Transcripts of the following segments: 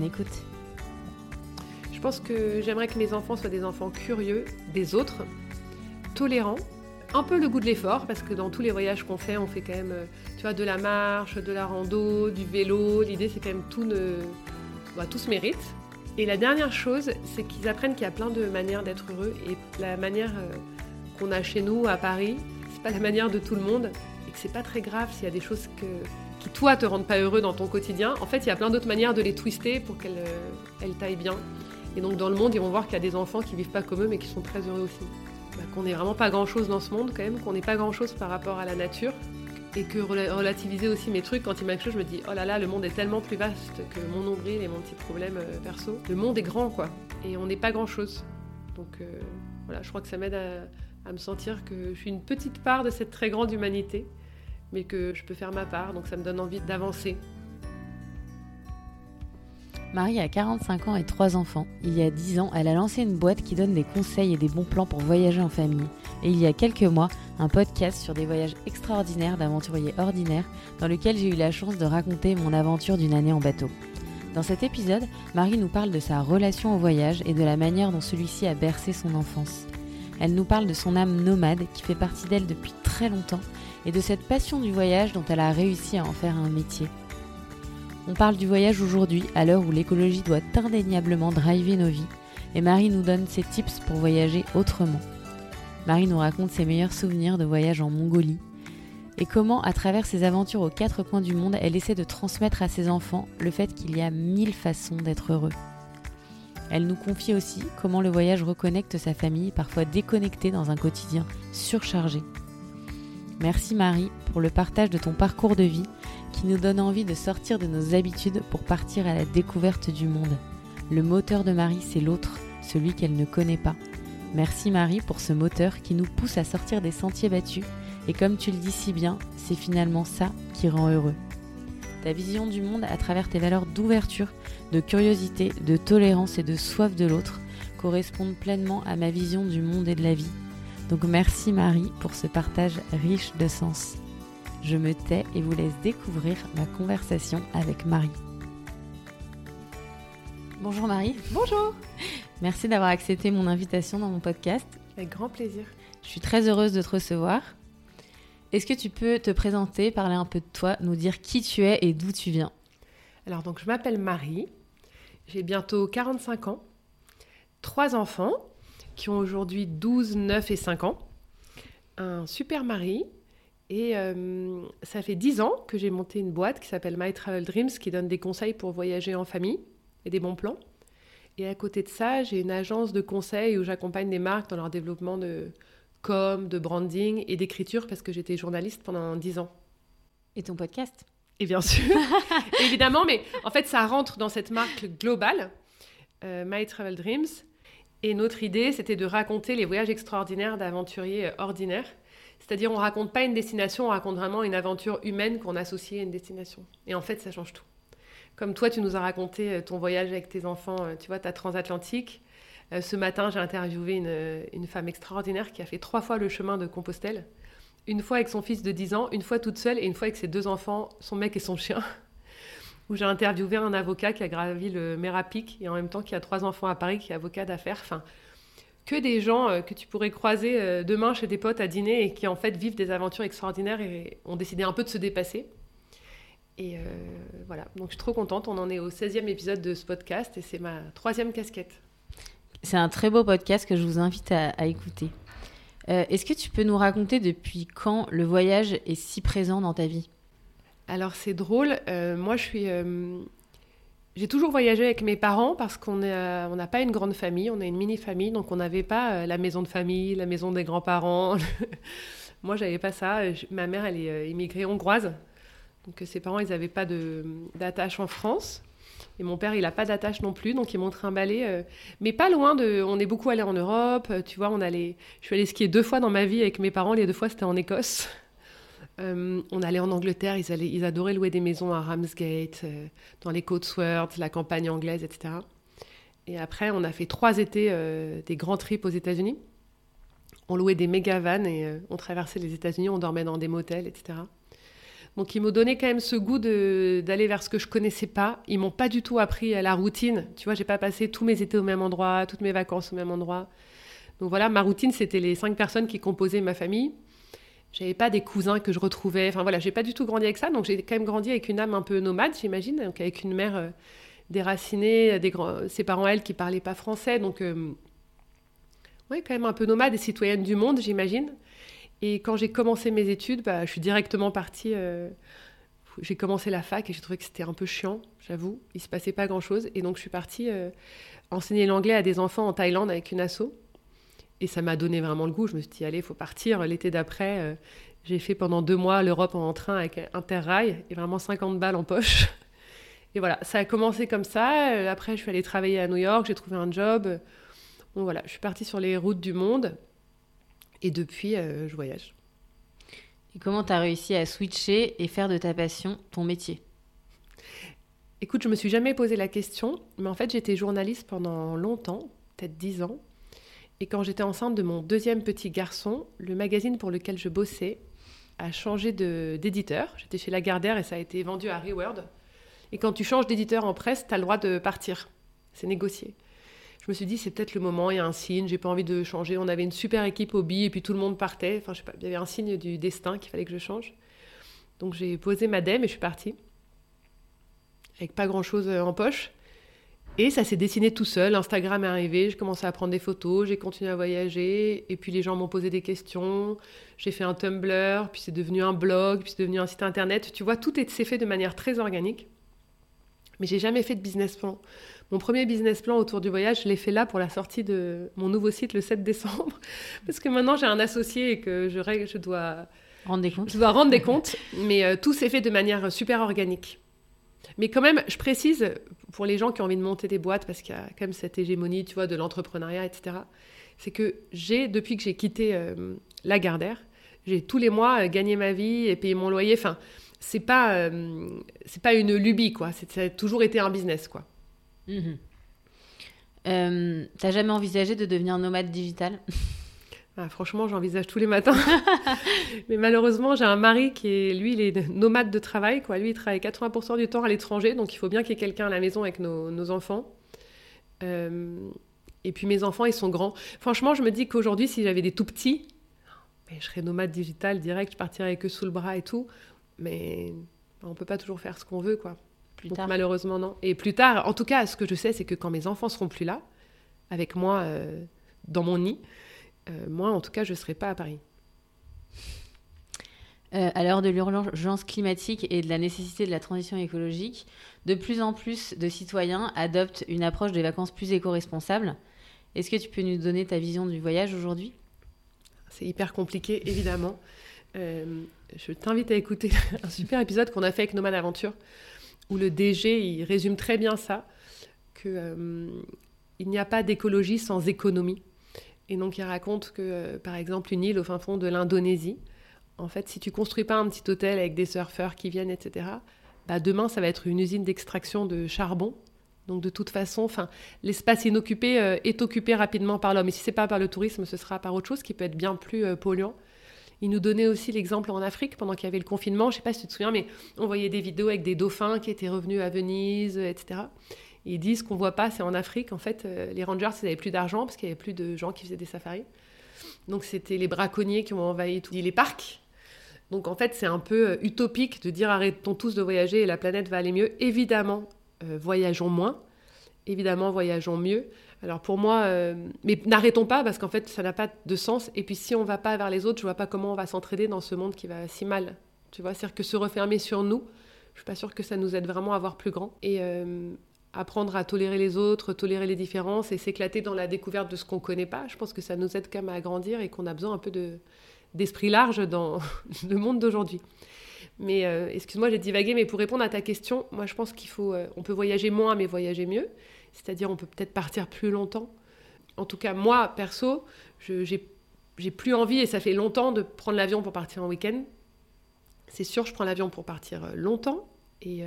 Écoute. Je pense que j'aimerais que mes enfants soient des enfants curieux des autres, tolérants, un peu le goût de l'effort, parce que dans tous les voyages qu'on fait, on fait quand même, euh, tu vois, de la marche, de la rando, du vélo. L'idée, c'est quand même tout, ne... bah, tout se mérite. Et la dernière chose, c'est qu'ils apprennent qu'il y a plein de manières d'être heureux et la manière euh, qu'on a chez nous à Paris, c'est pas la manière de tout le monde et que c'est pas très grave s'il y a des choses que, qui toi te rendent pas heureux dans ton quotidien. En fait, il y a plein d'autres manières de les twister pour qu'elles euh, elles taillent bien. Et donc dans le monde, ils vont voir qu'il y a des enfants qui vivent pas comme eux mais qui sont très heureux aussi. Bah, qu'on n'est vraiment pas grand chose dans ce monde quand même, qu'on n'est pas grand chose par rapport à la nature. Et que relativiser aussi mes trucs, quand il m'arrive chose, je me dis oh là là, le monde est tellement plus vaste que mon nombril et mon petit problème euh, perso. Le monde est grand quoi, et on n'est pas grand chose. Donc euh, voilà, je crois que ça m'aide à me sentir que je suis une petite part de cette très grande humanité, mais que je peux faire ma part, donc ça me donne envie d'avancer. Marie a 45 ans et 3 enfants. Il y a 10 ans, elle a lancé une boîte qui donne des conseils et des bons plans pour voyager en famille. Et il y a quelques mois, un podcast sur des voyages extraordinaires d'aventuriers ordinaires dans lequel j'ai eu la chance de raconter mon aventure d'une année en bateau. Dans cet épisode, Marie nous parle de sa relation au voyage et de la manière dont celui-ci a bercé son enfance. Elle nous parle de son âme nomade qui fait partie d'elle depuis très longtemps et de cette passion du voyage dont elle a réussi à en faire un métier. On parle du voyage aujourd'hui, à l'heure où l'écologie doit indéniablement driver nos vies, et Marie nous donne ses tips pour voyager autrement. Marie nous raconte ses meilleurs souvenirs de voyage en Mongolie, et comment, à travers ses aventures aux quatre coins du monde, elle essaie de transmettre à ses enfants le fait qu'il y a mille façons d'être heureux. Elle nous confie aussi comment le voyage reconnecte sa famille, parfois déconnectée dans un quotidien surchargé. Merci Marie pour le partage de ton parcours de vie qui nous donne envie de sortir de nos habitudes pour partir à la découverte du monde. Le moteur de Marie, c'est l'autre, celui qu'elle ne connaît pas. Merci Marie pour ce moteur qui nous pousse à sortir des sentiers battus et comme tu le dis si bien, c'est finalement ça qui rend heureux. Ta vision du monde à travers tes valeurs d'ouverture, de curiosité, de tolérance et de soif de l'autre correspondent pleinement à ma vision du monde et de la vie. Donc merci Marie pour ce partage riche de sens. Je me tais et vous laisse découvrir ma conversation avec Marie. Bonjour Marie. Bonjour. Merci d'avoir accepté mon invitation dans mon podcast. Avec grand plaisir. Je suis très heureuse de te recevoir. Est-ce que tu peux te présenter, parler un peu de toi, nous dire qui tu es et d'où tu viens? Alors donc je m'appelle Marie, j'ai bientôt 45 ans, trois enfants qui ont aujourd'hui 12, 9 et 5 ans, un super mari et euh, ça fait 10 ans que j'ai monté une boîte qui s'appelle My Travel Dreams qui donne des conseils pour voyager en famille et des bons plans. Et à côté de ça, j'ai une agence de conseil où j'accompagne des marques dans leur développement de com, de branding et d'écriture parce que j'étais journaliste pendant 10 ans. Et ton podcast? Et bien sûr, évidemment, mais en fait, ça rentre dans cette marque globale, euh, My Travel Dreams. Et notre idée, c'était de raconter les voyages extraordinaires d'aventuriers ordinaires c'est-à-dire, on raconte pas une destination, on raconte vraiment une aventure humaine qu'on associe à une destination. Et en fait, ça change tout. Comme toi, tu nous as raconté euh, ton voyage avec tes enfants, euh, tu vois, ta transatlantique. Euh, ce matin, j'ai interviewé une, une, femme extraordinaire qui a fait trois fois le chemin de Compostelle. Une fois avec son fils de 10 ans, une fois toute seule et une fois avec ses deux enfants, son mec et son chien. Où j'ai interviewé un avocat qui a gravi le Mérapic et en même temps qui a trois enfants à Paris, qui est avocat d'affaires. Enfin, que des gens euh, que tu pourrais croiser euh, demain chez des potes à dîner et qui en fait vivent des aventures extraordinaires et ont décidé un peu de se dépasser. Et euh, voilà, donc je suis trop contente. On en est au 16e épisode de ce podcast et c'est ma troisième casquette. C'est un très beau podcast que je vous invite à, écouter. Est-ce que tu peux nous raconter depuis quand le voyage est si présent dans ta vie? Alors c'est drôle, moi je suis j'ai toujours voyagé avec mes parents parce qu'on n'a pas une grande famille, on a une mini-famille, donc on n'avait pas euh, la maison de famille, la maison des grands-parents. Moi, j'avais pas ça. Ma mère, elle est euh, immigrée hongroise, donc euh, ses parents, ils n'avaient pas d'attache en France. Et mon père, il n'a pas d'attache non plus, donc il m'ont trimballé. Euh, mais pas loin de. On est beaucoup allé en Europe, euh, tu vois, on allait. Je suis allée skier deux fois dans ma vie avec mes parents, les deux fois c'était en Écosse. Euh, on allait en Angleterre, ils, adoraient louer des maisons à Ramsgate, dans les Cotswolds, la campagne anglaise, etc. Et après, on a fait trois étés des grands trips aux États-Unis. On louait des méga vannes et on traversait les États-Unis, on dormait dans des motels, etc. Donc ils m'ont donné quand même ce goût d'aller vers ce que je connaissais pas. Ils m'ont pas du tout appris la routine. Tu vois, j'ai pas passé tous mes étés au même endroit, toutes mes vacances au même endroit. Donc voilà, ma routine, c'était les cinq personnes qui composaient ma famille. J'avais pas des cousins que je retrouvais. Enfin voilà, j'ai pas du tout grandi avec ça. Donc j'ai quand même grandi avec une âme un peu nomade, j'imagine, donc avec une mère euh, déracinée, des grands, ses parents elles qui parlaient pas français, donc euh, ouais, quand même un peu nomade et citoyenne du monde, j'imagine. Et quand j'ai commencé mes études, bah, je suis directement partie. Euh, j'ai commencé la fac et j'ai trouvé que c'était un peu chiant, j'avoue. Il se passait pas grand-chose. Et donc, je suis partie euh, enseigner l'anglais à des enfants en Thaïlande avec une asso. Et ça m'a donné vraiment le goût. Je me suis dit, allez, il faut partir. L'été d'après, euh, j'ai fait pendant deux mois l'Europe en train avec Interrail et vraiment 50 balles en poche. Et voilà, ça a commencé comme ça. Après, je suis allée travailler à New York, j'ai trouvé un job. Donc voilà, je suis partie sur les routes du monde. Et depuis, euh, je voyage. Et comment tu as réussi à switcher et faire de ta passion ton métier? Écoute, je me suis jamais posé la question, mais en fait, j'étais journaliste pendant longtemps, peut-être dix ans. Et quand j'étais enceinte de mon deuxième petit garçon, le magazine pour lequel je bossais a changé d'éditeur. J'étais chez Lagardère et ça a été vendu à Reword. Et quand tu changes d'éditeur en presse, tu as le droit de partir. C'est négocié je me suis dit, c'est peut-être le moment, il y a un signe, j'ai pas envie de changer. On avait une super équipe au bi et puis tout le monde partait. Enfin, il y avait un signe du destin qu'il fallait que je change. Donc j'ai posé ma dème et je suis partie. Avec pas grand-chose euh, en poche. Et ça s'est dessiné tout seul. Instagram est arrivé, j'ai commencé à prendre des photos, j'ai continué à voyager. Et puis les gens m'ont posé des questions. J'ai fait un Tumblr, puis c'est devenu un blog, puis c'est devenu un site internet. Tu vois, tout s'est fait de manière très organique. Mais j'ai jamais fait de business plan. Mon premier business plan autour du voyage, je l'ai fait là pour la sortie de mon nouveau site le 7 décembre. Parce que maintenant, j'ai un associé et que je, je dois rendre des comptes. Je dois rendre des comptes. Mais euh, tout s'est fait de manière super organique. Mais quand même, je précise, pour les gens qui ont envie de monter des boîtes, parce qu'il y a quand même cette hégémonie, tu vois, de l'entrepreneuriat, etc., c'est que j'ai, depuis que j'ai quitté euh, la Gardère, j'ai tous les mois euh, gagné ma vie et payé mon loyer. Enfin, c'est pas, c'est pas une lubie, quoi. Ça a toujours été un business, quoi. Euh, T'as jamais envisagé de devenir nomade digital? ah, Franchement, j'envisage tous les matins. Mais malheureusement, j'ai un mari qui est, lui, il est nomade de travail. Quoi. Lui, il travaille 80% du temps à l'étranger, donc il faut bien qu'il y ait quelqu'un à la maison avec nos, enfants. Euh, et puis mes enfants, ils sont grands. Franchement, je me dis qu'aujourd'hui, si j'avais des tout petits, je serais nomade digital direct, je partirais avec eux sous le bras et tout. Mais on peut pas toujours faire ce qu'on veut, quoi. Malheureusement, non. Et plus tard, en tout cas, ce que je sais, c'est que quand mes enfants seront plus là, avec moi euh, dans mon nid, euh, moi, en tout cas, je ne serai pas à Paris. Euh, à l'heure de l'urgence climatique et de la nécessité de la transition écologique, de plus en plus de citoyens adoptent une approche des vacances plus éco-responsable. Est-ce que tu peux nous donner ta vision du voyage aujourd'hui? C'est hyper compliqué, évidemment. je t'invite à écouter un super épisode qu'on a fait avec Nomad Aventure où le DG il résume très bien ça, que euh, il n'y a pas d'écologie sans économie. Et donc il raconte que, euh, par exemple, une île au fin fond de l'Indonésie, en fait, si tu construis pas un petit hôtel avec des surfeurs qui viennent, etc., bah demain ça va être une usine d'extraction de charbon. Donc de toute façon, l'espace inoccupé euh, est occupé rapidement par l'homme. Et si c'est pas par le tourisme, ce sera par autre chose qui peut être bien plus polluant. Il nous donnait aussi l'exemple en Afrique pendant qu'il y avait le confinement. Je sais pas si tu te souviens, mais on voyait des vidéos avec des dauphins qui étaient revenus à Venise, etc. ils disent qu'on voit pas, c'est en Afrique. En fait, euh, les rangers, ils n'avaient plus d'argent parce qu'il n'y avait plus de gens qui faisaient des safaris. Donc c'était les braconniers qui ont envahi tous les parcs. Donc en fait, c'est un peu euh, utopique de dire arrêtons tous de voyager et la planète va aller mieux. Évidemment, euh, voyageons moins. Évidemment, voyageons mieux. Alors pour moi, mais n'arrêtons pas parce qu'en fait ça n'a pas de sens. Et puis si on va pas vers les autres, je vois pas comment on va s'entraider dans ce monde qui va si mal. Tu vois, c'est-à-dire que se refermer sur nous, je suis pas sûre que ça nous aide vraiment à voir plus grand. Et apprendre à tolérer les autres, tolérer les différences et s'éclater dans la découverte de ce qu'on connaît pas, je pense que ça nous aide quand même à grandir et qu'on a besoin un peu de d'esprit large dans le monde d'aujourd'hui. Mais euh, excuse-moi, j'ai divagué, mais pour répondre à ta question, moi je pense qu'il faut, euh, on peut voyager moins, mais voyager mieux. C'est-à-dire, on peut peut-être partir plus longtemps. En tout cas, moi, perso, j'ai plus envie, et ça fait longtemps, de prendre l'avion pour partir en week-end. C'est sûr, je prends l'avion pour partir euh, longtemps, et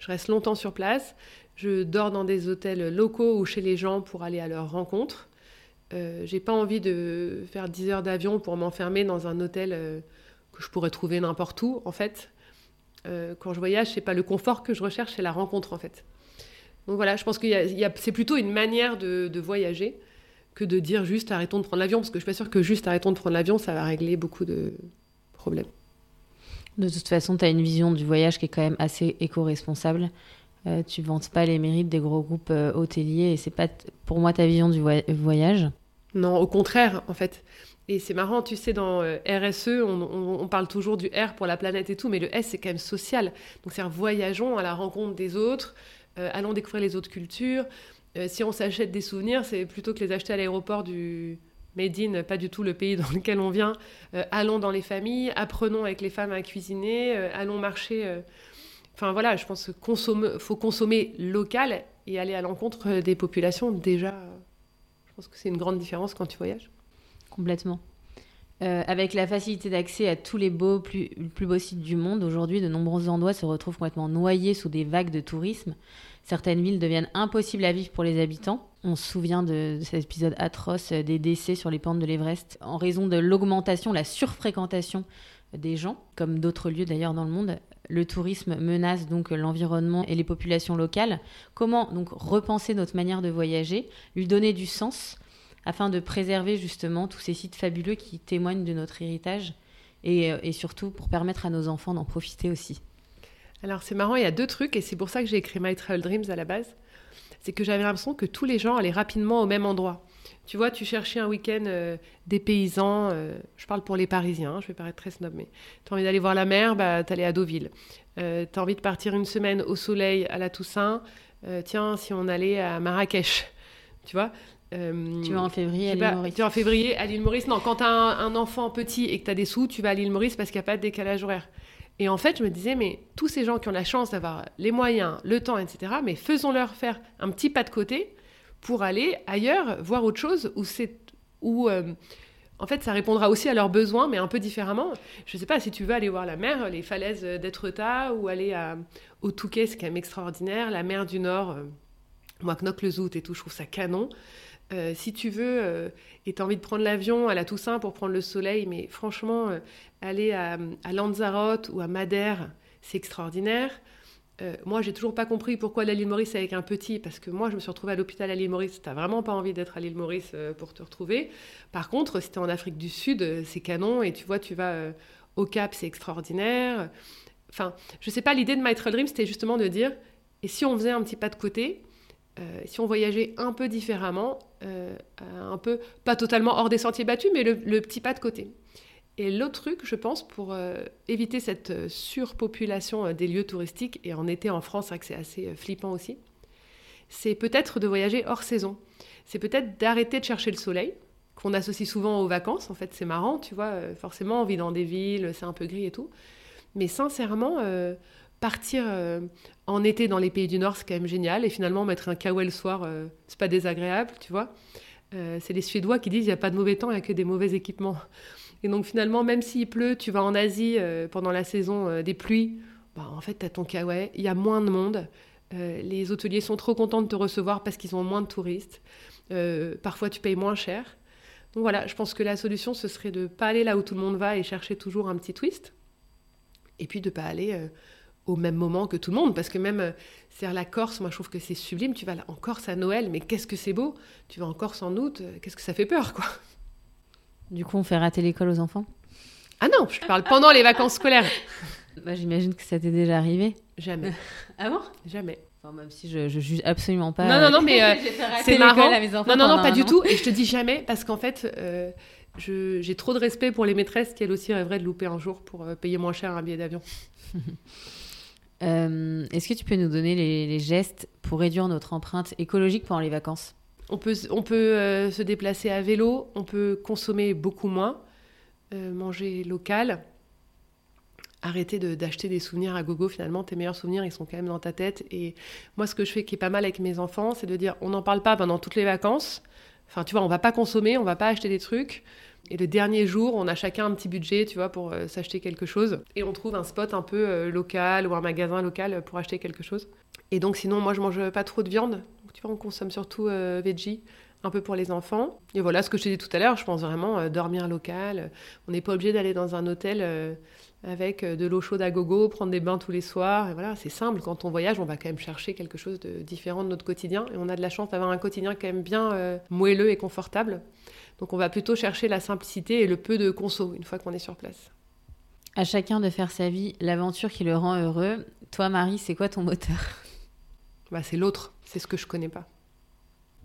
je reste longtemps sur place. Je dors dans des hôtels locaux ou chez les gens pour aller à leur rencontre. j'ai pas envie de faire 10 heures d'avion pour m'enfermer dans un hôtel que je pourrais trouver n'importe où, en fait. Euh, quand je voyage, c'est pas le confort que je recherche, c'est la rencontre, en fait. Donc voilà, je pense que c'est plutôt une manière de, voyager que de dire juste arrêtons de prendre l'avion, parce que je suis pas sûre que juste arrêtons de prendre l'avion, ça va régler beaucoup de problèmes. De toute façon, tu as une vision du voyage qui est quand même assez éco-responsable. Euh, tu vantes pas les mérites des gros groupes euh, hôteliers et c'est pas pour moi ta vision du voyage? Non, au contraire, en fait. Et c'est marrant, tu sais, dans euh, RSE, on, parle toujours du R pour la planète et tout, mais le S, c'est quand même social. Donc, c'est voyageons à la rencontre des autres, allons découvrir les autres cultures. Si on s'achète des souvenirs, c'est plutôt que les acheter à l'aéroport du Made in, pas du tout le pays dans lequel on vient. allons dans les familles, apprenons avec les femmes à cuisiner, allons marcher. Enfin, voilà, je pense qu'il faut consommer local et aller à l'encontre des populations. Déjà, je pense que c'est une grande différence quand tu voyages. Complètement. Euh, avec la facilité d'accès à tous les plus beaux sites du monde, aujourd'hui, de nombreux endroits se retrouvent complètement noyés sous des vagues de tourisme. Certaines villes deviennent impossibles à vivre pour les habitants. On se souvient de, cet épisode atroce des décès sur les pentes de l'Everest en raison de l'augmentation, la surfréquentation des gens, comme d'autres lieux d'ailleurs dans le monde. Le tourisme menace donc l'environnement et les populations locales. Comment donc repenser notre manière de voyager, lui donner du sens afin de préserver justement tous ces sites fabuleux qui témoignent de notre héritage et, euh, surtout pour permettre à nos enfants d'en profiter aussi? Alors c'est marrant, il y a deux trucs et c'est pour ça que j'ai écrit My Travel Dreams à la base. C'est que j'avais l'impression que tous les gens allaient rapidement au même endroit. Tu vois, tu cherchais un week-end euh, des paysans, euh, je parle pour les Parisiens, hein, je vais paraître très snob, mais tu as envie d'aller voir la mer, bah, tu allais à Deauville. tu as envie de partir une semaine au soleil à la Toussaint, tiens, si on allait à Marrakech, tu vois euh, tu vas en février à l'île Maurice. Tu vas en février à l'île Maurice. Non, quand tu as un, enfant petit et que tu as des sous, tu vas à l'île Maurice parce qu'il n'y a pas de décalage horaire. Et en fait, je me disais, mais tous ces gens qui ont la chance d'avoir les moyens, le temps, etc., mais faisons-leur faire un petit pas de côté pour aller ailleurs, voir autre chose où c'est. Où, euh, en fait, ça répondra aussi à leurs besoins, mais un peu différemment. Je ne sais pas si tu veux aller voir la mer, les falaises d'Etretat, ou aller à, au Touquet, c'est quand même extraordinaire, la mer du Nord, euh, moi, le Zout et tout, je trouve ça canon. Euh, si tu veux et tu as envie de prendre l'avion à la Toussaint pour prendre le soleil, mais franchement, aller à, Lanzarote ou à Madère, c'est extraordinaire. Moi, j'ai toujours pas compris pourquoi la l'île Maurice avec un petit, parce que moi, je me suis retrouvée à l'hôpital à l'île Maurice. T'as vraiment pas envie d'être à l'île Maurice pour te retrouver. Par contre, si tu es en Afrique du Sud, c'est canon et tu vois, tu vas au Cap, c'est extraordinaire. Enfin, je sais pas, l'idée de My Dream, c'était justement de dire, et si on faisait un petit pas de côté, euh, si on voyageait un peu différemment, euh, un peu, pas totalement hors des sentiers battus, mais le, petit pas de côté. Et l'autre truc, je pense, pour euh, éviter cette surpopulation des lieux touristiques, et en été en France, c'est assez flippant aussi, c'est peut-être de voyager hors saison. C'est peut-être d'arrêter de chercher le soleil, qu'on associe souvent aux vacances. En fait, c'est marrant, tu vois, forcément, on vit dans des villes, c'est un peu gris et tout. Mais sincèrement, partir euh, en été dans les pays du Nord, c'est quand même génial. Et finalement, mettre un kawaii le soir, euh, c'est pas désagréable, tu vois. Euh, c'est les Suédois qui disent il n'y a pas de mauvais temps, il n'y a que des mauvais équipements. Et donc finalement, même s'il pleut, tu vas en Asie pendant la saison des pluies, bah, en fait, tu as ton kawaii, il y a moins de monde. les hôteliers sont trop contents de te recevoir parce qu'ils ont moins de touristes. parfois, tu payes moins cher. Donc voilà, je pense que la solution, ce serait de ne pas aller là où tout le monde va et chercher toujours un petit twist. Et puis de ne pas aller au même moment que tout le monde, parce que même, c'est euh, la Corse, moi je trouve que c'est sublime, tu vas en Corse à Noël, mais qu'est-ce que c'est beau, tu vas en Corse en août, euh, qu'est-ce que ça fait peur, quoi. Du coup, on fait rater l'école aux enfants Ah non, je parle pendant les vacances scolaires. Bah, J'imagine que ça t'est déjà arrivé. Jamais. ah bon? Jamais. même si je, je, juge absolument pas. Non, non, non, mais euh, c'est marrant. non, non, non, pas du tout. Et je te dis jamais, parce qu'en fait, j'ai trop de respect pour les maîtresses qui, elles aussi, rêveraient de louper un jour pour payer moins cher un billet d'avion. Euh, est-ce que tu peux nous donner les, gestes pour réduire notre empreinte écologique pendant les vacances? On peut, on peut euh, se déplacer à vélo, on peut consommer beaucoup moins, euh, manger local, arrêter d'acheter des souvenirs à gogo. Finalement, tes meilleurs souvenirs, ils sont quand même dans ta tête. Et moi, ce que je fais qui est pas mal avec mes enfants, c'est de dire on n'en parle pas pendant toutes les vacances. Enfin, tu vois, on va pas consommer, on va pas acheter des trucs. Et le dernier jour, on a chacun un petit budget, tu vois, pour euh, s'acheter quelque chose. Et on trouve un spot un peu local ou un magasin local pour acheter quelque chose. Et donc, sinon, moi, je mange pas trop de viande. Tu vois, on consomme surtout euh, veggie un peu pour les enfants. Et voilà ce que je t'ai dit tout à l'heure, je pense vraiment dormir local. On n'est pas obligé d'aller dans un hôtel avec de l'eau chaude à gogo, prendre des bains tous les soirs. Et voilà, c'est simple. Quand on voyage, on va quand même chercher quelque chose de différent de notre quotidien. Et on a de la chance d'avoir un quotidien quand même bien moelleux et confortable. Donc on va plutôt chercher la simplicité et le peu de conso une fois qu'on est sur place. À chacun de faire sa vie l'aventure qui le rend heureux. Toi, Marie, c'est quoi ton moteur? Bah, C'est l'autre, c'est ce que je connais pas.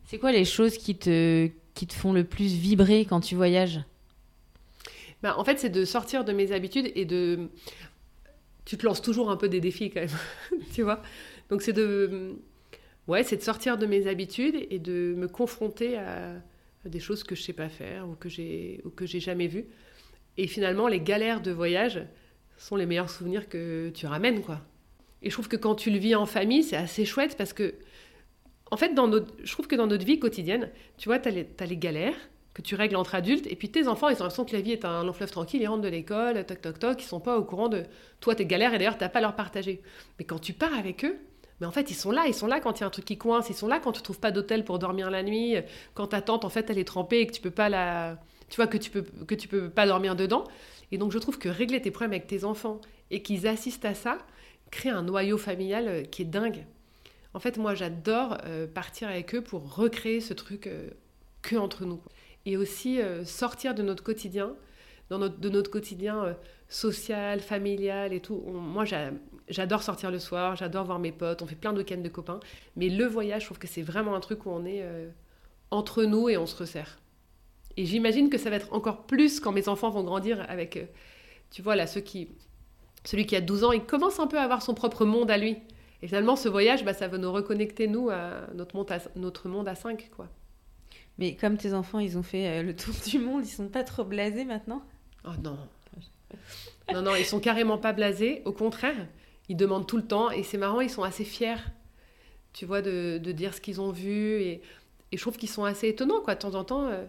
C'est quoi les choses qui te, qui te font le plus vibrer quand tu voyages? Bah, En fait, c'est de sortir de mes habitudes et de... Tu te lances toujours un peu des défis quand même, tu vois? Donc c'est de... Ouais, c'est de sortir de mes habitudes et de me confronter à, des choses que je sais pas faire ou que j'ai ou que j'ai jamais vues. Et finalement, les galères de voyage sont les meilleurs souvenirs que tu ramènes, quoi. Et je trouve que quand tu le vis en famille, c'est assez chouette parce que, en fait, dans notre, je trouve que dans notre vie quotidienne, tu vois, tu as, les galères que tu règles entre adultes, et puis tes enfants, ils ont l'impression que la vie est un long fleuve tranquille, ils rentrent de l'école, toc toc toc, ils sont pas au courant de toi, tes galères, et d'ailleurs, tu n'as pas à leur partager. Mais quand tu pars avec eux, mais en fait, ils sont là, ils sont là quand il y a un truc qui coince, ils sont là quand tu trouves pas d'hôtel pour dormir la nuit, quand ta tante, en fait, elle est trempée et que tu peux pas la... Tu vois, que tu peux, que tu peux pas dormir dedans. Et donc, je trouve que régler tes problèmes avec tes enfants et qu'ils assistent à ça, crée un noyau familial euh, qui est dingue. En fait, moi, j'adore euh, partir avec eux pour recréer ce truc euh, que entre nous. Et aussi sortir de notre quotidien, de notre quotidien social, familial et tout. moi, j'adore sortir le soir, j'adore voir mes potes, on fait plein de week-ends de copains. Mais le voyage, je trouve que c'est vraiment un truc où on est entre nous et on se resserre. Et j'imagine que ça va être encore plus quand mes enfants vont grandir avec, tu vois, là, ceux qui, celui qui a 12 ans, il commence un peu à avoir son propre monde à lui. Et finalement, ce voyage, bah, ça va nous reconnecter, nous, à notre monde à, notre monde à 5, quoi. Mais comme tes enfants, ils ont fait euh, le tour du monde, ils sont pas trop blasés maintenant? Oh non, non, non, ils sont carrément pas blasés. Au contraire, ils demandent tout le temps. Et c'est marrant, ils sont assez fiers, tu vois, de, dire ce qu'ils ont vu. Et, je trouve qu'ils sont assez étonnants, quoi. De temps en temps, euh,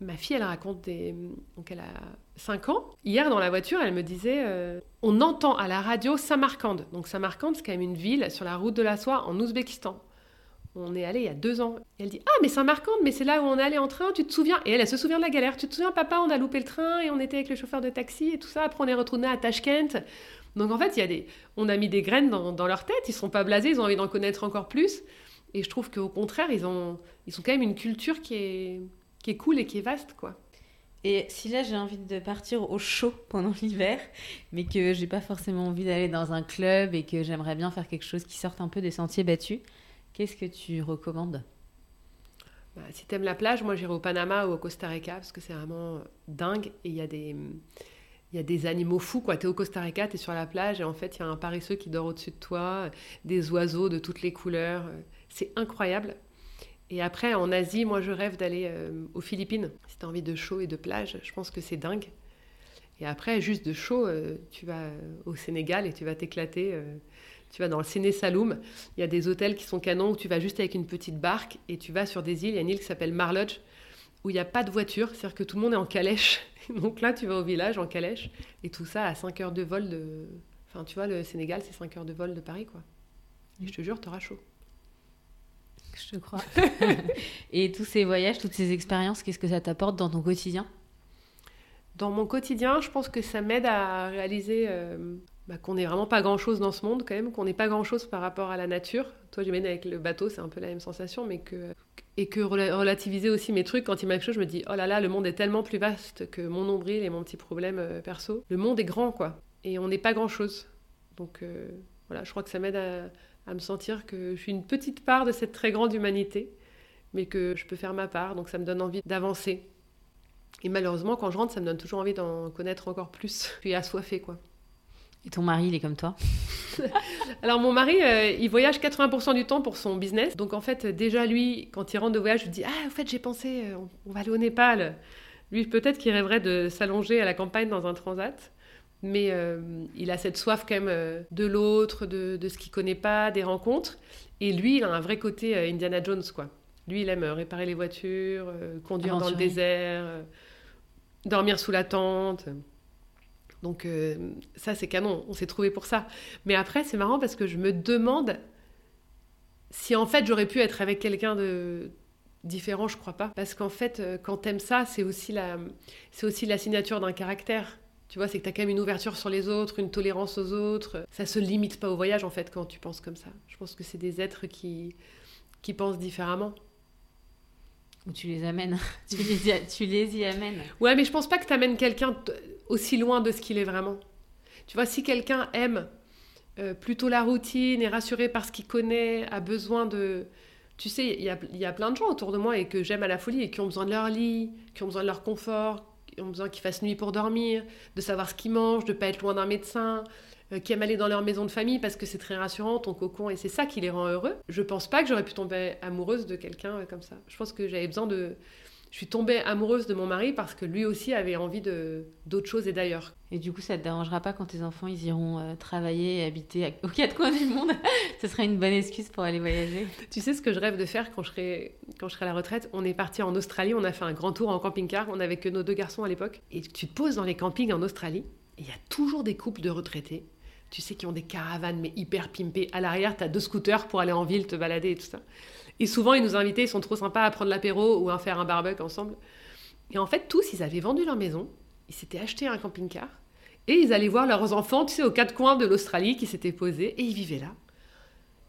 ma fille, elle raconte des... Donc, elle a 5 ans. Hier, dans la voiture, elle me disait euh, On entend à la radio Samarkand. Donc, Samarkand, c'est quand même une ville sur la route de la soie en Ouzbékistan. On est allé il y a deux ans. elle dit Ah, mais Saint-Marcande, mais c'est là où on est allé en train, tu te souviens? Et elle, elle se souvient de la galère. Tu te souviens, papa, on a loupé le train et on était avec le chauffeur de taxi et tout ça. Après, on est retourné à Tashkent. Donc en fait, il y a des... on a mis des graines dans, leur tête. Ils sont pas blasés, ils ont envie d'en connaître encore plus. Et je trouve qu'au contraire, ils ont, ils ont quand même une culture qui est, qui est cool et qui est vaste, quoi. Et si là j'ai envie de partir au chaud pendant l'hiver, mais que j'ai pas forcément envie d'aller dans un club et que j'aimerais bien faire quelque chose qui sorte un peu des sentiers battus, Qu'est-ce que tu recommandes? Bah, Si tu aimes la plage, moi j'irai au Panama ou au Costa Rica parce que c'est vraiment dingue et il y a des il y a des animaux fous, quoi. Tu es au Costa Rica, tu es sur la plage et en fait, il y a un paresseux qui dort au-dessus de toi, des oiseaux de toutes les couleurs. C'est incroyable. Et après, en Asie, moi, je rêve d'aller euh, aux Philippines. Si tu as envie de chaud et de plage, je pense que c'est dingue. Et après, juste de chaud, euh, tu vas au Sénégal et tu vas t'éclater. Euh, tu vas dans le Séné Saloum, il y a des hôtels qui sont canons où tu vas juste avec une petite barque et tu vas sur des îles. Il y a une île qui s'appelle Marlodge où il n'y a pas de voiture, c'est-à-dire que tout le monde est en calèche. Donc là, tu vas au village en calèche et tout ça à 5 heures de vol de. Enfin, tu vois, le Sénégal, c'est 5 heures de vol de Paris, quoi. Et je te jure, tu auras chaud. Je crois. et tous ces voyages, toutes ces expériences, qu'est-ce que ça t'apporte dans ton quotidien? Dans mon quotidien, je pense que ça m'aide à réaliser euh, bah, qu'on n'est vraiment pas grand-chose dans ce monde quand même, qu'on n'est pas grand-chose par rapport à la nature. Toi, j'imagine avec le bateau, c'est un peu la même sensation, mais que et que relativiser aussi mes trucs quand il m'arrive quelque chose, je me dis oh là là, le monde est tellement plus vaste que mon nombril et mon petit problème euh, perso. Le monde est grand quoi, et on n'est pas grand-chose. Donc euh, voilà, je crois que ça m'aide à, à, me sentir que je suis une petite part de cette très grande humanité, mais que je peux faire ma part. Donc ça me donne envie d'avancer. Et malheureusement, quand je rentre, ça me donne toujours envie d'en connaître encore plus. Je suis assoiffée quoi. Et ton mari, il est comme toi? Alors mon mari, euh, il voyage 80% du temps pour son business. Donc en fait, déjà lui, quand il rentre de voyage, je lui dis Ah, en fait, j'ai pensé, euh, on va aller au Népal. Lui, peut-être qu'il rêverait de s'allonger à la campagne dans un transat. Mais euh, il a cette soif quand même euh, de l'autre, de, de, ce qu'il connaît pas, des rencontres. Et lui, il a un vrai côté Indiana Jones, quoi. Lui, il aime réparer les voitures, conduire dans le désert, dormir sous la tente. Donc ça, c'est canon. On s'est trouvé pour ça. Mais après, c'est marrant parce que je me demande si en fait j'aurais pu être avec quelqu'un de différent, je crois pas. Parce qu'en fait, euh, quand t'aimes ça, c'est aussi la, c'est aussi la signature d'un caractère. Tu vois, c'est que t'as quand même une ouverture sur les autres, une tolérance aux autres. Ça se limite pas au voyage, en fait, quand tu penses comme ça. Je pense que c'est des êtres qui, qui pensent différemment. Ou tu les amènes. tu, les y, tu les y amènes. Ouais, mais je pense pas que t'amènes quelqu'un aussi loin de ce qu'il est vraiment. Tu vois, si quelqu'un aime euh, plutôt la routine, est rassuré par ce qu'il connaît, a besoin de... Tu sais, il y a, y a, plein de gens autour de moi et que j'aime à la folie et qui ont besoin de leur lit, qui ont besoin de leur confort, ont besoin qu'ils fassent nuit pour dormir, de savoir ce qu'ils mangent, de pas être loin d'un médecin, euh, qui aiment aller dans leur maison de famille parce que c'est très rassurant, ton cocon, et c'est ça qui les rend heureux. Je pense pas que j'aurais pu tomber amoureuse de quelqu'un euh, comme ça. Je pense que j'avais besoin de je suis tombée amoureuse de mon mari parce que lui aussi avait envie de d'autres choses et d'ailleurs. Et du coup, ça te dérangera pas quand tes enfants ils iront euh, travailler et habiter aux quatre coins du monde? Ce serait une bonne excuse pour aller voyager. Tu sais ce que je rêve de faire quand je serai quand je serai à la retraite? On est parti en Australie, on a fait un grand tour en camping-car, on n'avait que nos deux garçons à l'époque. Et tu te poses dans les campings en Australie, il y a toujours des couples de retraités. Tu sais, qui ont des caravanes, mais hyper pimpées. À l'arrière, tu as deux scooters pour aller en ville, te balader et tout ça. Et souvent, ils nous invitaient, ils sont trop sympas à prendre l'apéro ou à faire un barbecue ensemble. Et en fait, tous, ils avaient vendu leur maison, ils s'étaient acheté un camping-car, et ils allaient voir leurs enfants, tu sais, aux quatre coins de l'Australie qui s'étaient posés, et ils vivaient là.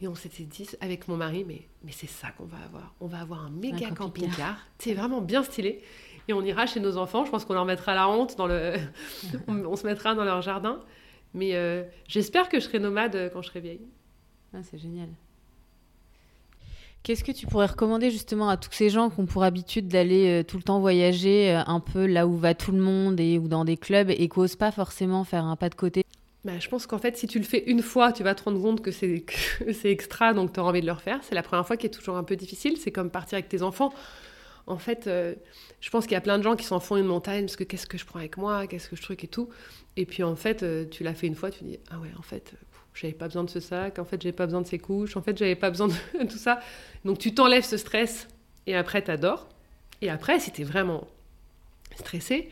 Et on s'était dit avec mon mari, mais, mais c'est ça qu'on va avoir. On va avoir un méga camping-car, c'est vraiment bien stylé. Et on ira chez nos enfants, je pense qu'on leur mettra la honte, dans le... on, se mettra dans leur jardin. Mais euh, j'espère que je serai nomade quand je serai vieille. Ah, c'est génial. Qu'est-ce que tu pourrais recommander justement à tous ces gens qui ont pour habitude d'aller euh, tout le temps voyager euh, un peu là où va tout le monde et ou dans des clubs et qui n'osent pas forcément faire un pas de côté? Bah, je pense qu'en fait, si tu le fais une fois, tu vas te rendre compte que c'est, extra, donc tu auras envie de le refaire. C'est la première fois qui est toujours un peu difficile. C'est comme partir avec tes enfants. En fait, euh, je pense qu'il y a plein de gens qui s'en font une montagne parce que qu'est-ce que je prends avec moi, qu'est-ce que je truc et tout? Et puis en fait, tu l'as fait une fois, tu dis ah ouais, en fait, j'avais pas besoin de ce sac, en fait, j'avais pas besoin de ces couches, en fait, j'avais pas besoin de tout ça. Donc, tu t'enlèves ce stress et après, t'adores. Et après, si t'es vraiment stressé,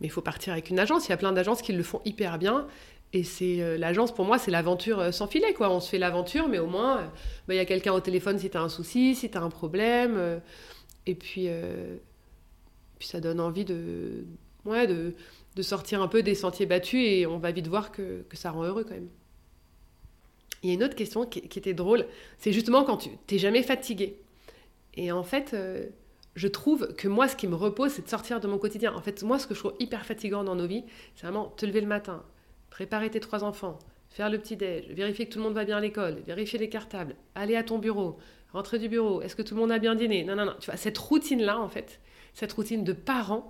mais il faut partir avec une agence. Il y a plein d'agences qui le font hyper bien. Et c'est euh, l'agence, pour moi, c'est l'aventure euh, sans filet, quoi. On se fait l'aventure, mais au moins, euh, bah, il y a quelqu'un au téléphone si t'as un souci, si t'as un problème. et puis, puis, ça donne envie de, ouais, de, de, sortir un peu des sentiers battus et on va vite voir que, que ça rend heureux quand même. Il y a une autre question qui, était drôle, c'est justement quand tu t'es jamais fatigué. Et en fait, euh, je trouve que moi, ce qui me repose, c'est de sortir de mon quotidien. En fait, moi, ce que je trouve hyper fatigant dans nos vies, c'est vraiment te lever le matin, préparer tes trois enfants, faire le petit-déj, vérifier que tout le monde va bien à l'école, vérifier les cartables, aller à ton bureau, rentrer du bureau, est-ce que tout le monde a bien dîné? Non, non, non. Tu vois, cette routine-là, en fait, cette routine de parents,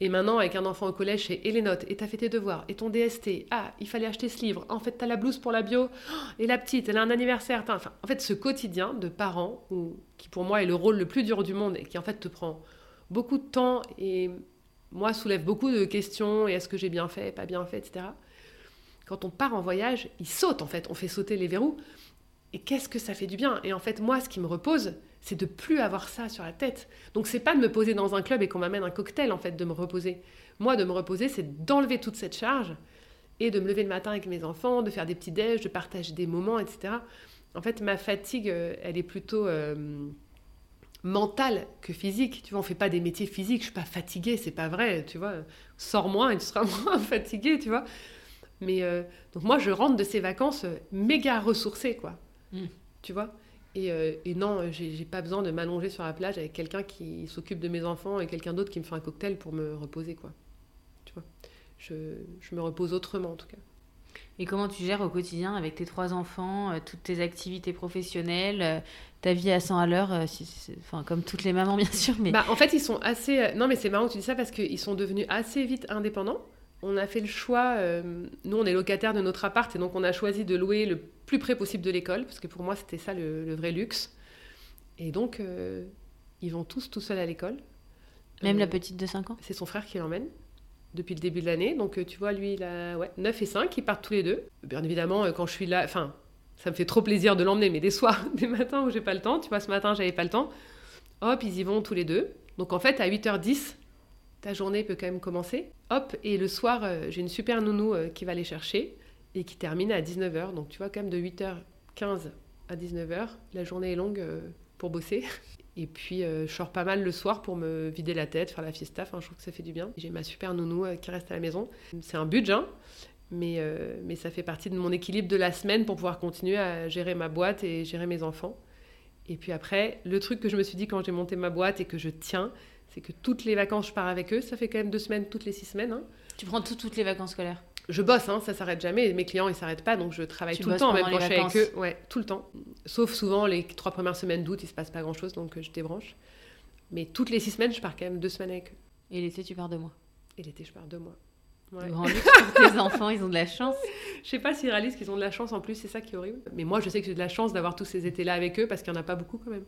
et maintenant, avec un enfant au collège, c'est et les notes, et t'as fait tes devoirs, et ton DST, ah, il fallait acheter ce livre, en fait, t'as la blouse pour la bio, et la petite, elle a un anniversaire. Enfin, en fait, ce quotidien de parents, qui pour moi est le rôle le plus dur du monde, et qui en fait te prend beaucoup de temps, et moi soulève beaucoup de questions, et est-ce que j'ai bien fait, pas bien fait, etc. Quand on part en voyage, il saute, en fait, on fait sauter les verrous, et qu'est-ce que ça fait du bien? Et en fait, moi, ce qui me repose, c'est de plus avoir ça sur la tête. Donc c'est pas de me poser dans un club et qu'on m'amène un cocktail en fait de me reposer. Moi de me reposer c'est d'enlever toute cette charge et de me lever le matin avec mes enfants, de faire des petits déj, de partager des moments, etc. En fait ma fatigue euh, elle est plutôt euh, mentale que physique. Tu vois on fait pas des métiers physiques. Je suis pas fatiguée, c'est pas vrai. Tu vois sors moins et tu seras moins fatiguée, tu vois. Mais euh, donc moi je rentre de ces vacances méga ressourcée quoi. Mm. Tu vois? Et, euh, et, non, j'ai pas besoin de m'allonger sur la plage avec quelqu'un qui s'occupe de mes enfants et quelqu'un d'autre qui me fait un cocktail pour me reposer, quoi. Tu vois je, je, me repose autrement, en tout cas. Et comment tu gères au quotidien avec tes trois enfants, euh, toutes tes activités professionnelles, euh, ta vie à 100 à l'heure, enfin, comme toutes les mamans, bien sûr, mais... Bah, en fait, ils sont assez... Non, mais c'est marrant que tu dis ça parce qu'ils sont devenus assez vite indépendants on a fait le choix, euh, nous on est locataire de notre appart et donc on a choisi de louer le plus près possible de l'école parce que pour moi c'était ça le, vrai luxe. Et donc euh, ils vont tous tout seuls à l'école. Même la euh, petite de 5 ans? C'est son frère qui l'emmène. depuis le début de l'année. Donc, tu vois, lui, il a ouais, 9 et 5, ils partent tous les deux. Bien évidemment, quand je suis là, enfin, ça me fait trop plaisir de l'emmener, mais des soirs, des matins où j'ai pas le temps, tu vois, ce matin, j'avais pas le temps, hop, ils y vont tous les deux. Donc, en fait, à 8h10, ta journée peut quand même commencer. Hop, et le soir, euh, j'ai une super nounou qui va les chercher et qui termine à 19h. Donc, tu vois, quand même de 8h15 à 19h, la journée est longue pour bosser. Et puis, euh, je sors pas mal le soir pour me vider la tête, faire la fiesta. Enfin, je trouve que ça fait du bien. J'ai ma super nounou euh, qui reste à la maison. C'est un budget, hein, mais, euh, mais ça fait partie de mon équilibre de la semaine pour pouvoir continuer à gérer ma boîte et gérer mes enfants. Et puis après, le truc que je me suis dit quand j'ai monté ma boîte et que je tiens, c'est que toutes les vacances, je pars avec eux. Ça fait quand même deux semaines, toutes les six semaines. Hein. Tu prends toutes les vacances scolaires je bosse, hein, ça s'arrête jamais. Mes clients, ils s'arrêtent pas, donc je travaille tout le temps, même quand je suis avec eux. Ouais, tout le temps. Sauf souvent les trois premières semaines d'août, il se passe pas grand chose, donc je débranche. Mais toutes les six semaines, je pars quand même deux semaines avec eux. Et l'été, tu pars deux mois Et l'été, je pars deux mois. Ouais. Grand luxe pour tes enfants, ils ont de la chance. Je sais pas s'ils réalisent qu'ils ont de la chance en plus, c'est ça qui est horrible. Mais moi, je sais que j'ai de la chance d'avoir tous ces étés-là avec eux parce qu'il n'y en a pas beaucoup quand même.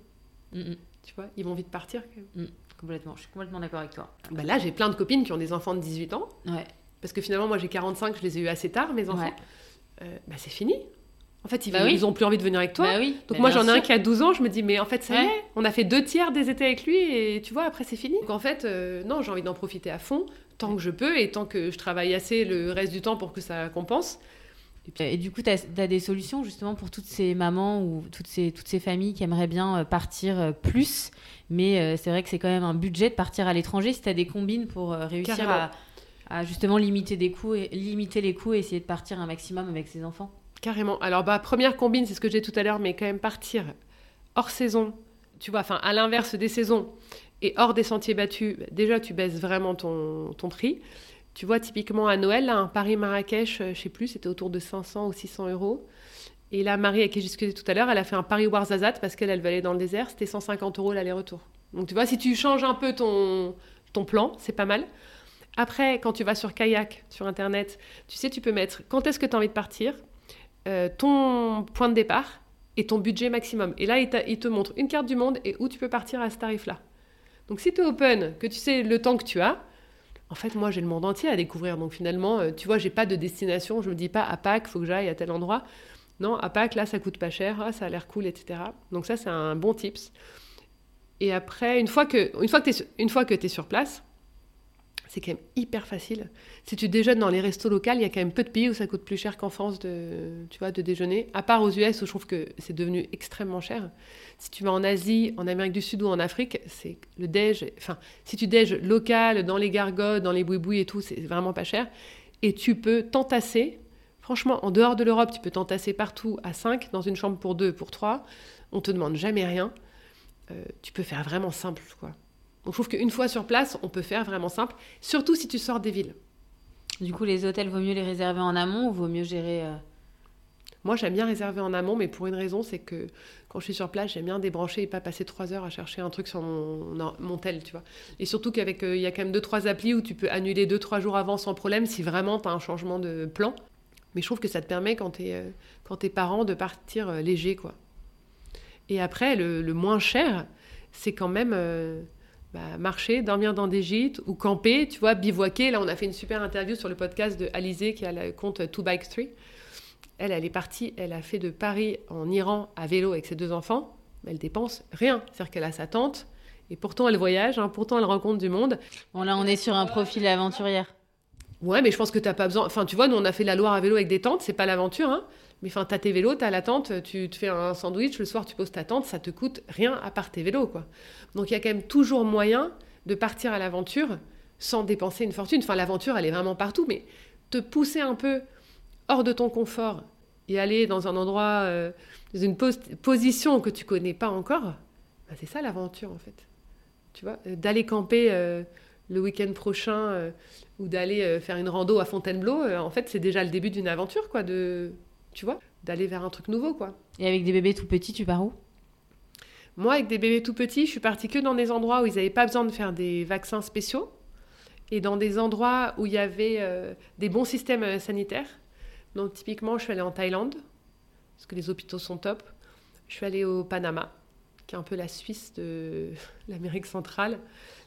Tu vois, ils vont vite partir quand même. Mm. Complètement, je suis complètement d'accord avec toi. Bah là, j'ai plein de copines qui ont des enfants de 18 ans. Ouais. Parce que finalement, moi j'ai 45, je les ai eu assez tard, mes enfants. Euh, bah, c'est fini. En fait, ils, bah ils ont plus envie de venir avec toi. Bah oui, Donc moi, j'en ai un qui a 12 ans, je me dis, mais en fait, ça y est, on a fait deux tiers des étés avec lui et tu vois, après, c'est fini. Donc en fait, euh, non, j'ai envie d'en profiter à fond, tant que je peux et tant que je travaille assez le reste du temps pour que ça compense. Et, du coup, tu as, des solutions justement pour toutes ces mamans ou toutes ces, toutes ces familles qui aimeraient bien euh, partir plus, mais c'est vrai que c'est quand même un budget de partir à l'étranger. Si tu as des combines pour réussir à, à, justement limiter, des coûts et, limiter les coûts et essayer de partir un maximum avec ses enfants Carrément. Alors, bah, première combine, c'est ce que j'ai tout à l'heure, mais quand même partir hors saison, tu vois, enfin, à l'inverse des saisons et hors des sentiers battus, déjà, tu baisses vraiment ton, ton prix. Tu vois, typiquement à Noël, un Paris-Marrakech, euh, je sais plus, c'était autour de 500 ou 600 euros. Et là, Marie, avec qui j'ai discuté tout à l'heure, elle a fait un Paris-Warzazat parce qu'elle elle veut aller dans le désert, c'était 150 euros l'aller-retour. Donc, tu vois, si tu changes un peu ton, ton plan, c'est pas mal. Après, quand tu vas sur Kayak, sur Internet, tu sais, tu peux mettre quand est-ce que tu as envie de partir, euh, ton point de départ et ton budget maximum. Et là, il, te montre une carte du monde et où tu peux partir à ce tarif-là. Donc si tu es open, que tu sais le temps que tu as, en fait, moi, j'ai le monde entier à découvrir. Donc finalement, euh, tu vois, j'ai pas de destination. Je me dis pas à Pâques, faut que j'aille à tel endroit. Non, à Pâques, là, ça coûte pas cher, ah, ça a l'air cool, etc. Donc ça, c'est un bon tips. Et après, une fois que, une fois que tu es, es sur place, c'est quand même hyper facile. Si tu déjeunes dans les restos locaux, il y a quand même peu de pays où ça coûte plus cher qu'en France de, tu vois, de déjeuner. À part aux US où je trouve que c'est devenu extrêmement cher. Si tu vas en Asie, en Amérique du Sud ou en Afrique, c'est le déj. Enfin, si tu déj local, dans les gargotes, dans les boui et tout, c'est vraiment pas cher. Et tu peux t'entasser. Franchement, en dehors de l'Europe, tu peux t'entasser partout à 5, dans une chambre pour 2, pour 3. On te demande jamais rien. Euh, tu peux faire vraiment simple, quoi. Donc je trouve qu'une fois sur place, on peut faire vraiment simple, surtout si tu sors des villes. Du coup, les hôtels, vaut mieux les réserver en amont ou vaut mieux gérer euh Moi, j'aime bien réserver en amont, mais pour une raison, c'est que quand je suis sur place, j'aime bien débrancher et pas passer trois heures à chercher un truc sur mon, mon tel, tu vois. Et surtout qu'avec, euh, il y a quand même deux, trois applis où tu peux annuler deux, trois jours avant sans problème si vraiment tu as un changement de plan. Mais je trouve que ça te permet, quand tu es, euh, quand parent, de partir léger, quoi. Et après, le, le moins cher, c'est quand même bah, marcher, dormir dans des gîtes ou camper, tu vois, bivouaquer. Là, on a fait une super interview sur le podcast de Alizé qui a le compte Two Bike Three. Elle, elle est partie, elle a fait de Paris en Iran à vélo avec ses deux enfants. Elle dépense rien. C'est-à-dire qu'elle a sa tante et pourtant elle voyage, hein, pourtant elle rencontre du monde. Bon, là, on est sur un profil aventurière. Ouais, mais je pense que tu n'as pas besoin. Enfin, tu vois, nous, on a fait la Loire à vélo avec des tentes, c'est pas l'aventure, hein. Mais enfin, t'as tes vélos, t'as la tente, tu te fais un sandwich, le soir tu poses ta tente, ça te coûte rien à part tes vélos, quoi. Donc il y a quand même toujours moyen de partir à l'aventure sans dépenser une fortune. Enfin, l'aventure, elle est vraiment partout, mais te pousser un peu hors de ton confort et aller dans un endroit, euh, dans une position que tu connais pas encore, bah, c'est ça l'aventure en fait. Tu vois, euh, d'aller camper euh, le week-end prochain ou d'aller faire une rando à Fontainebleau, en fait, c'est déjà le début d'une aventure, quoi, tu vois, d'aller vers un truc nouveau, quoi. Et avec des bébés tout petits, tu pars où? Moi, avec des bébés tout petits, je suis partie que dans des endroits où ils n'avaient pas besoin de faire des vaccins spéciaux et dans des endroits où il y avait euh, des bons systèmes euh, sanitaires. Donc, typiquement, je suis allée en Thaïlande, parce que les hôpitaux sont top. Je suis allée au Panama, qui est un peu la Suisse de l'Amérique centrale.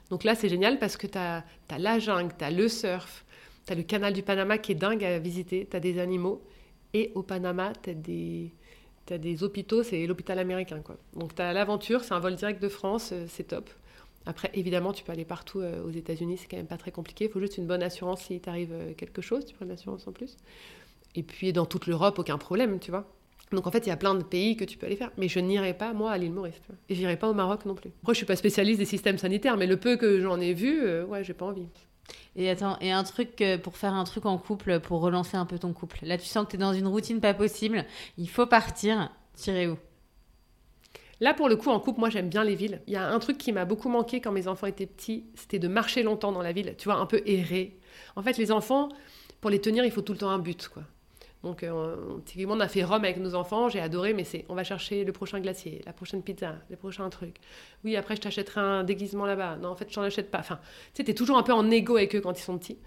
Donc là, c'est génial parce que tu as, as, la jungle, tu as le surf, Tu as le canal du Panama qui est dingue à visiter. Tu as des animaux. Et au Panama, tu as des, as des hôpitaux, c'est l'hôpital américain. Quoi. Donc tu as l'aventure, c'est un vol direct de France, euh, c'est top. Après, évidemment, tu peux aller partout euh, aux États-Unis, c'est quand même pas très compliqué. Il faut juste une bonne assurance si t'arrive euh, quelque chose, tu prends une assurance en plus. Et puis dans toute l'Europe, aucun problème, tu vois. Donc en fait, il y a plein de pays que tu peux aller faire. Mais je n'irai pas, moi, à l'île Maurice. Tu vois. Et j'irai pas au Maroc non plus. Après, je suis pas spécialiste des systèmes sanitaires, mais le peu que j'en ai vu, euh, ouais, j'ai pas envie. Et attends, et un truc euh, pour faire un truc en couple, pour relancer un peu ton couple. Là, tu sens que tu es dans une routine pas possible. Il faut partir. Tirez où? Là, pour le coup, en couple, moi, j'aime bien les villes. Il y a un truc qui m'a beaucoup manqué quand mes enfants étaient petits, c'était de marcher longtemps dans la ville, tu vois, un peu errer. En fait, les enfants, pour les tenir, il faut tout le temps un but, quoi. Donc, euh, typiquement, on a fait Rome avec nos enfants, j'ai adoré, mais c'est on va chercher le prochain glacier, la prochaine pizza, les prochains trucs. Oui, après, je t'achèterai un déguisement là-bas. Non, en fait, je n'en achète pas. Enfin, tu sais, toujours un peu en égo avec eux quand ils sont petits.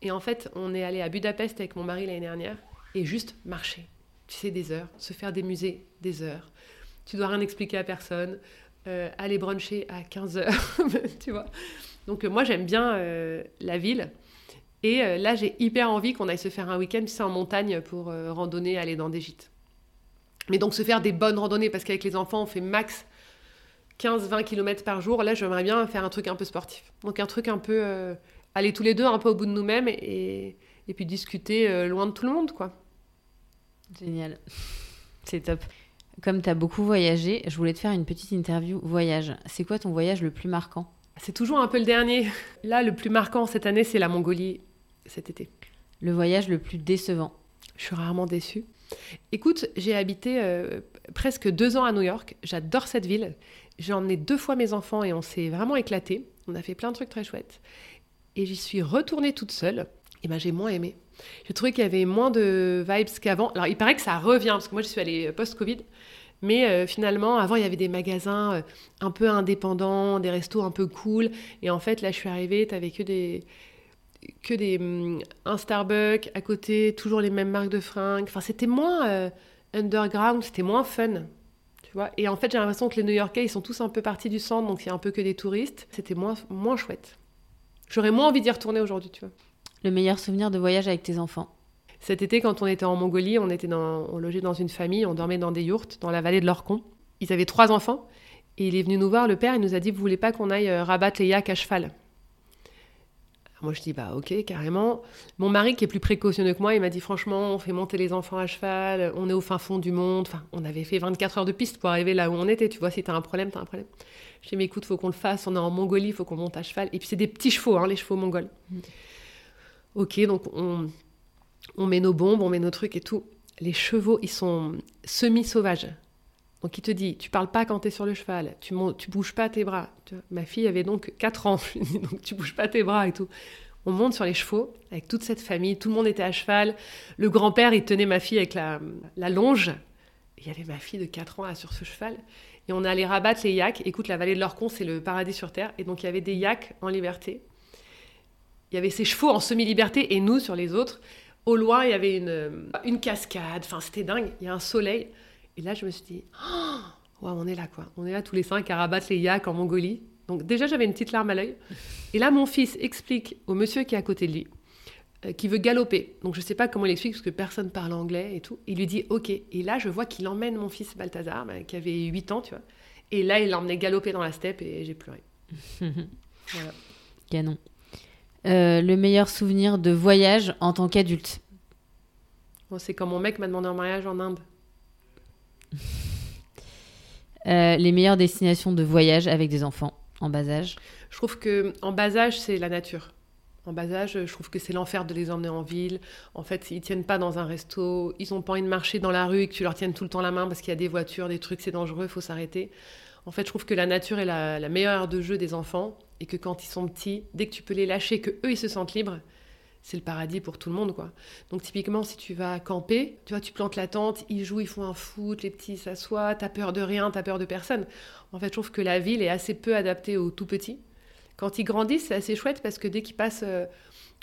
Et en fait, on est allé à Budapest avec mon mari l'année dernière, et juste marcher. Tu sais, des heures, se faire des musées, des heures. Tu dois rien expliquer à personne. Euh, aller bruncher à 15 heures, tu vois. Donc, euh, moi, j'aime bien la ville. Et euh, là, j'ai hyper envie qu'on aille se faire un week-end, sais, en montagne pour euh, randonner, aller dans des gîtes. Mais donc se faire des bonnes randonnées, parce qu'avec les enfants, on fait max 15-20 km par jour. Là, j'aimerais bien faire un truc un peu sportif. Donc un truc un peu... euh, aller tous les deux un peu au bout de nous-mêmes et, et puis discuter loin de tout le monde, quoi. Génial. C'est top. Comme tu as beaucoup voyagé, je voulais te faire une petite interview voyage. C'est quoi ton voyage le plus marquant? C'est toujours un peu le dernier. Là, le plus marquant cette année, c'est la Mongolie cet été. Le voyage le plus décevant Je suis rarement déçue. Écoute, j'ai habité euh, presque deux ans à New York. J'adore cette ville. J'ai emmené deux fois mes enfants et on s'est vraiment éclaté. On a fait plein de trucs très chouettes. Et j'y suis retournée toute seule. Et ben j'ai moins aimé. J'ai trouvé qu'il y avait moins de vibes qu'avant. Alors il paraît que ça revient parce que moi je suis allée post-Covid. Mais euh, finalement, avant, il y avait des magasins euh, un peu indépendants, des restos un peu cool. Et en fait, là, je suis arrivée, t'avais que des, que des hum, un Starbucks à côté, toujours les mêmes marques de fringues. Enfin, c'était moins euh, underground, c'était moins fun. Tu vois et en fait, j'ai l'impression que les New-Yorkais, ils sont tous un peu partis du centre, donc il y a un peu que des touristes. C'était moins, moins chouette. J'aurais moins envie d'y retourner aujourd'hui, tu vois. Le meilleur souvenir de voyage avec tes enfants Cet été, quand on était en Mongolie, on, était dans, on logeait dans une famille, on dormait dans des yourtes dans la vallée de l'Orcon. Ils avaient trois enfants et il est venu nous voir, le père, il nous a dit Vous voulez pas qu'on aille euh, rabattre les yaks à cheval? Moi, je dis Bah, ok, carrément. Mon mari, qui est plus précautionneux que moi, il m'a dit Franchement, on fait monter les enfants à cheval, on est au fin fond du monde. Enfin, on avait fait 24 heures de piste pour arriver là où on était. Tu vois, si t'as un problème, t'as un problème. Je dis Mais écoute, faut qu'on le fasse. On est en Mongolie, faut qu'on monte à cheval. Et puis, c'est des petits chevaux, hein, les chevaux mongols. Ok, donc on, on met nos bombes, on met nos trucs et tout. Les chevaux, ils sont semi-sauvages. Donc il te dit, tu parles pas quand tu es sur le cheval, tu, tu bouges pas tes bras. Ma fille avait donc 4 ans, donc tu bouges pas tes bras et tout. On monte sur les chevaux avec toute cette famille, tout le monde était à cheval. Le grand-père, il tenait ma fille avec la, longe. Il y avait ma fille de 4 ans sur ce cheval. Et on allait rabattre les yaks. Écoute, la vallée de l'Orcon, c'est le paradis sur Terre. Et donc il y avait des yaks en liberté. Il y avait ces chevaux en semi-liberté et nous sur les autres. Au loin, il y avait une, une cascade. Enfin, c'était dingue. Il y a un soleil. Et là, je me suis dit, oh, on est là, quoi. On est là tous les cinq à rabattre les yaks en Mongolie. Donc, déjà, j'avais une petite larme à l'œil. Et là, mon fils explique au monsieur qui est à côté de lui, euh, qui veut galoper. Donc, je sais pas comment il explique, parce que personne parle anglais et tout. Il lui dit, OK. Et là, je vois qu'il emmène mon fils Balthazar, bah, qui avait 8 ans, tu vois. Et là, il l'emmenait galoper dans la steppe et j'ai pleuré. Voilà. Canon. Euh, le meilleur souvenir de voyage en tant qu'adulte? Bon, c'est quand mon mec m'a demandé en mariage en Inde. Euh, Les meilleures destinations de voyage avec des enfants en bas âge Je trouve que en bas âge, c'est la nature. En bas âge, je trouve que c'est l'enfer de les emmener en ville. En fait, ils tiennent pas dans un resto, ils ont pas envie de marcher dans la rue et que tu leur tiennes tout le temps la main parce qu'il y a des voitures, des trucs, c'est dangereux, il faut s'arrêter. En fait, je trouve que la nature est la, meilleure aire de jeu des enfants et que quand ils sont petits, dès que tu peux les lâcher, que eux ils se sentent libres, c'est le paradis pour tout le monde, quoi. Donc typiquement, si tu vas camper, tu vois, tu plantes la tente, ils jouent, ils font un foot, les petits s'assoient, t'as peur de rien, t'as peur de personne. En fait, je trouve que la ville est assez peu adaptée aux tout petits. Quand ils grandissent, c'est assez chouette parce que dès qu'ils passent, euh,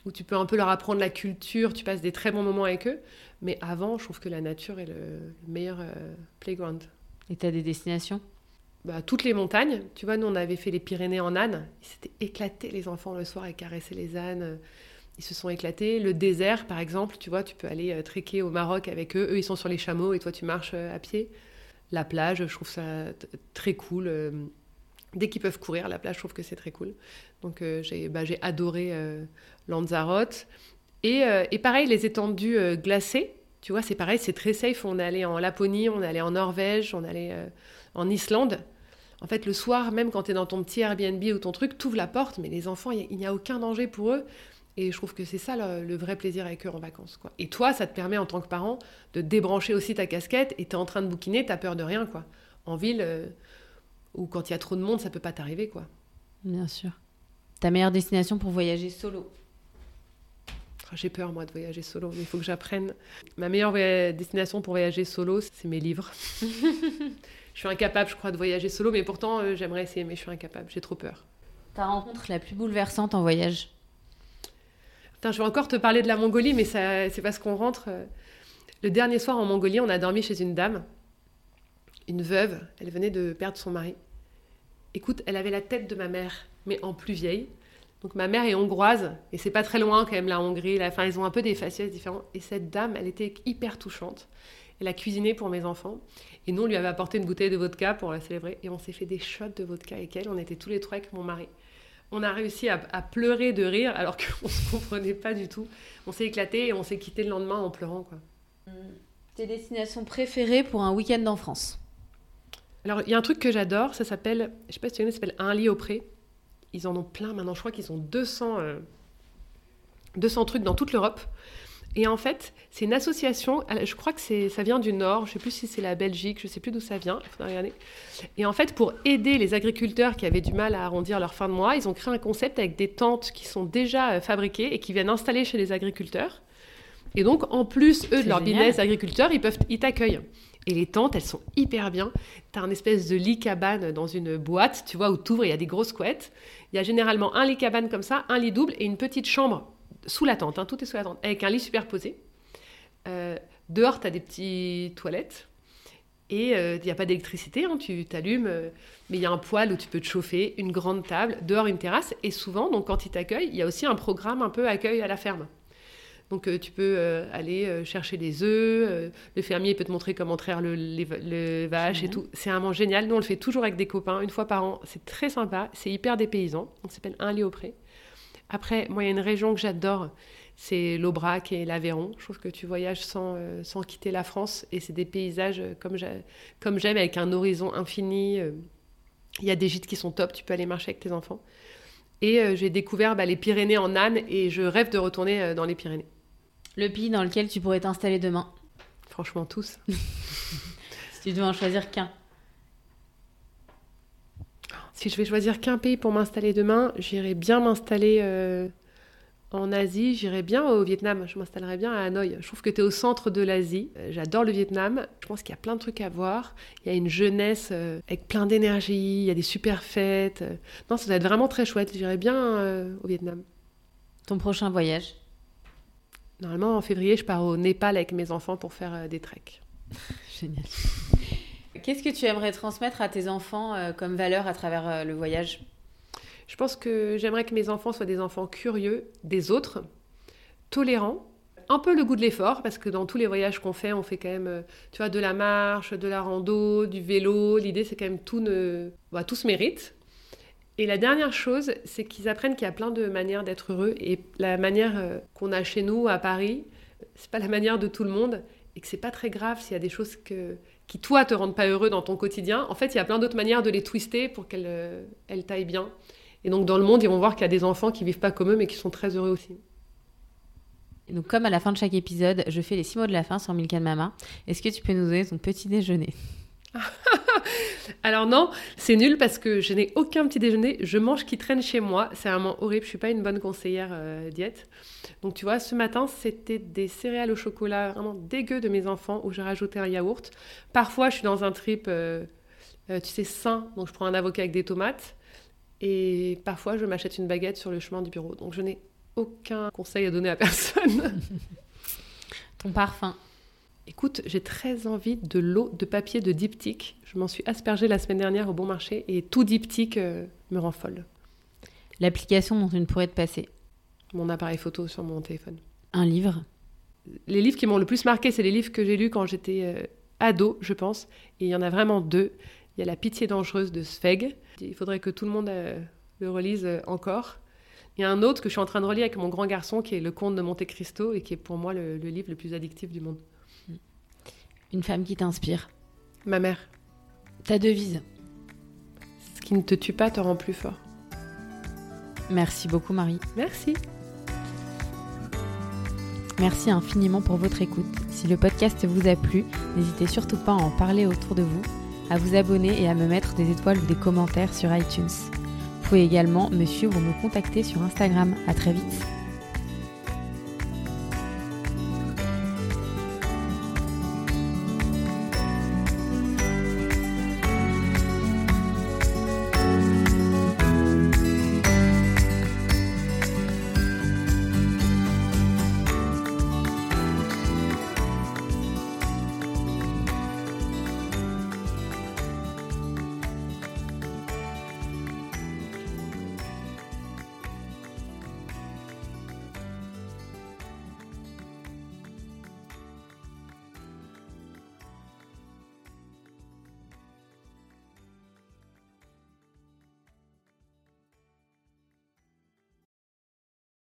où tu peux un peu leur apprendre la culture, tu passes des très bons moments avec eux. Mais avant, je trouve que la nature est le, le meilleur euh, playground. Et t'as des destinations? Bah, toutes les montagnes, tu vois, nous on avait fait les Pyrénées en âne, ils s'étaient éclatés les enfants le soir à caresser les ânes. Ils se sont éclatés. Le désert, par exemple, tu vois, tu peux aller trekker au Maroc avec eux. Eux, ils sont sur les chameaux et toi, tu marches à pied. La plage, je trouve ça très cool. Dès qu'ils peuvent courir, la plage, je trouve que c'est très cool. Donc, j'ai bah, adoré Lanzarote. Et, et, pareil, les étendues glacées, tu vois, c'est pareil, c'est très safe. On allé en Laponie, on allé en Norvège, on est allé en Islande. En fait, le soir, même quand tu es dans ton petit Airbnb ou ton truc, tu ouvres la porte, mais les enfants, il n'y a, aucun danger pour eux. Et je trouve que c'est ça le, vrai plaisir avec eux en vacances. Quoi. Et toi, ça te permet en tant que parent de débrancher aussi ta casquette et tu es en train de bouquiner, tu as peur de rien. quoi. En ville, euh, ou quand il y a trop de monde, ça peut pas t'arriver. quoi. Bien sûr. Ta meilleure destination pour voyager solo? Ah, J'ai peur, moi, de voyager solo, mais il faut que j'apprenne. Ma meilleure destination pour voyager solo, c'est mes livres. je suis incapable, je crois, de voyager solo, mais pourtant, euh, j'aimerais essayer, mais je suis incapable, j'ai trop peur. Ta rencontre la plus bouleversante en voyage? Je vais encore te parler de la Mongolie, mais c'est parce qu'on rentre. Euh, le dernier soir en Mongolie, on a dormi chez une dame, une veuve, elle venait de perdre son mari. Écoute, elle avait la tête de ma mère, mais en plus vieille. Donc ma mère est hongroise, et c'est pas très loin quand même la Hongrie. Enfin, ils ont un peu des faciès différents. Et cette dame, elle était hyper touchante. Elle a cuisiné pour mes enfants. Et nous, on lui avait apporté une bouteille de vodka pour la célébrer. Et on s'est fait des shots de vodka avec elle. On était tous les trois avec mon mari. On a réussi à, pleurer de rire alors qu'on ne se comprenait pas du tout. On s'est éclaté et on s'est quitté le lendemain en pleurant. Quoi. Tes destinations préférées pour un week-end en France? Alors, il y a un truc que j'adore. Ça s'appelle, je sais pas si tu connais, ça s'appelle Un lit au pré. Ils en ont plein maintenant. Je crois qu'ils ont 200, 200 euh, trucs dans toute l'Europe. Et en fait, c'est une association, je crois que ça vient du Nord, je ne sais plus si c'est la Belgique, je ne sais plus d'où ça vient, il faudra regarder. Et en fait, pour aider les agriculteurs qui avaient du mal à arrondir leur fin de mois, ils ont créé un concept avec des tentes qui sont déjà euh, fabriquées et qui viennent installer chez les agriculteurs. Et donc, en plus, eux, de leur business agriculteurs, ils peuvent, ils t'accueillent. Et les tentes, elles sont hyper bien. Tu as un espèce de lit cabane dans une boîte, tu vois, où tu ouvres, il y a des grosses couettes. Il y a généralement un lit cabane comme ça, un lit double et une petite chambre sous la tente, hein, tout est sous la tente, avec un lit superposé. Euh, dehors, tu as des petites toilettes. Et il euh, n'y a pas d'électricité, hein, tu t'allumes, euh, mais il y a un poêle où tu peux te chauffer, une grande table, dehors une terrasse. Et souvent, donc quand ils t'accueillent, il y a aussi un programme un peu accueil à la ferme. Donc tu peux aller chercher des œufs, le fermier peut te montrer comment traire le, les, vaches et tout. C'est vraiment génial. Nous, on le fait toujours avec des copains, une fois par an. C'est très sympa, c'est hyper dépaysant. On s'appelle Un lit au pré. Après, moi, il y a une région que j'adore, c'est l'Aubrac et l'Aveyron. Je trouve que tu voyages sans, euh, sans quitter la France et c'est des paysages euh, comme j'aime, avec un horizon infini. Euh. Il y a des gîtes qui sont top, tu peux aller marcher avec tes enfants. Et j'ai découvert bah, les Pyrénées en âne et je rêve de retourner dans les Pyrénées. Le pays dans lequel tu pourrais t'installer demain? Franchement, tous. si tu devais en choisir qu'un. Si je vais choisir qu'un pays pour m'installer demain, j'irai bien m'installer euh, en Asie, j'irai bien au Vietnam. Je m'installerai bien à Hanoï. Je trouve que tu es au centre de l'Asie. Euh, j'adore le Vietnam. Je pense qu'il y a plein de trucs à voir. Il y a une jeunesse euh, avec plein d'énergie. Il y a des super fêtes. Non, ça doit être vraiment très chouette. J'irai bien au Vietnam. Ton prochain voyage? Normalement, en février, je pars au Népal avec mes enfants pour faire des treks. Génial. Qu'est-ce que tu aimerais transmettre à tes enfants euh, comme valeur à travers euh, le voyage? Je pense que j'aimerais que mes enfants soient des enfants curieux des autres, tolérants, un peu le goût de l'effort, parce que dans tous les voyages qu'on fait, on fait quand même, euh, tu vois, de la marche, de la rando, du vélo. L'idée, c'est quand même tout, ne... Bah, tout se mérite. Et la dernière chose, c'est qu'ils apprennent qu'il y a plein de manières d'être heureux. Et la manière qu'on a chez nous, à Paris, c'est pas la manière de tout le monde. Et que c'est pas très grave s'il y a des choses que, qui, toi, te rendent pas heureux dans ton quotidien, en fait, il y a plein d'autres manières de les twister pour qu'elles euh, elles taillent bien. Et donc, dans le monde, ils vont voir qu'il y a des enfants qui vivent pas comme eux, mais qui sont très heureux aussi. Et donc, comme à la fin de chaque épisode, je fais les six mots de la fin sur Milkan Mama. Est-ce que tu peux nous donner ton petit déjeuner? Alors non, c'est nul parce que je n'ai aucun petit déjeuner. Je mange qui traîne chez moi. C'est vraiment horrible. Je suis pas une bonne conseillère euh, diète. Donc tu vois, ce matin, c'était des céréales au chocolat vraiment dégueu de mes enfants où j'ai rajouté un yaourt. Parfois, je suis dans un trip, euh, euh, tu sais, sain. Donc je prends un avocat avec des tomates. Et parfois, je m'achète une baguette sur le chemin du bureau. Donc je n'ai aucun conseil à donner à personne. Ton parfum Écoute, j'ai très envie de l'eau de papier de diptyque. Je m'en suis aspergée la semaine dernière au bon marché et tout diptyque euh, me rend folle. L'application dont tu ne pourrais te passer mon appareil photo sur mon téléphone. Un livre Les livres qui m'ont le plus marqué, c'est les livres que j'ai lus quand j'étais euh, ado, je pense. Et il y en a vraiment deux. Il y a La pitié dangereuse de Sveg. Il faudrait que tout le monde euh, le relise encore. Il y a un autre que je suis en train de relire avec mon grand garçon qui est Le Comte de Monte Cristo et qui est pour moi le, le livre le plus addictif du monde. Une femme qui t'inspire Ma mère. Ta devise Ce qui ne te tue pas te rend plus fort. Merci beaucoup Marie. Merci. Merci infiniment pour votre écoute. Si le podcast vous a plu, n'hésitez surtout pas à en parler autour de vous, à vous abonner et à me mettre des étoiles ou des commentaires sur iTunes. Vous pouvez également me suivre ou me contacter sur Instagram. À très vite.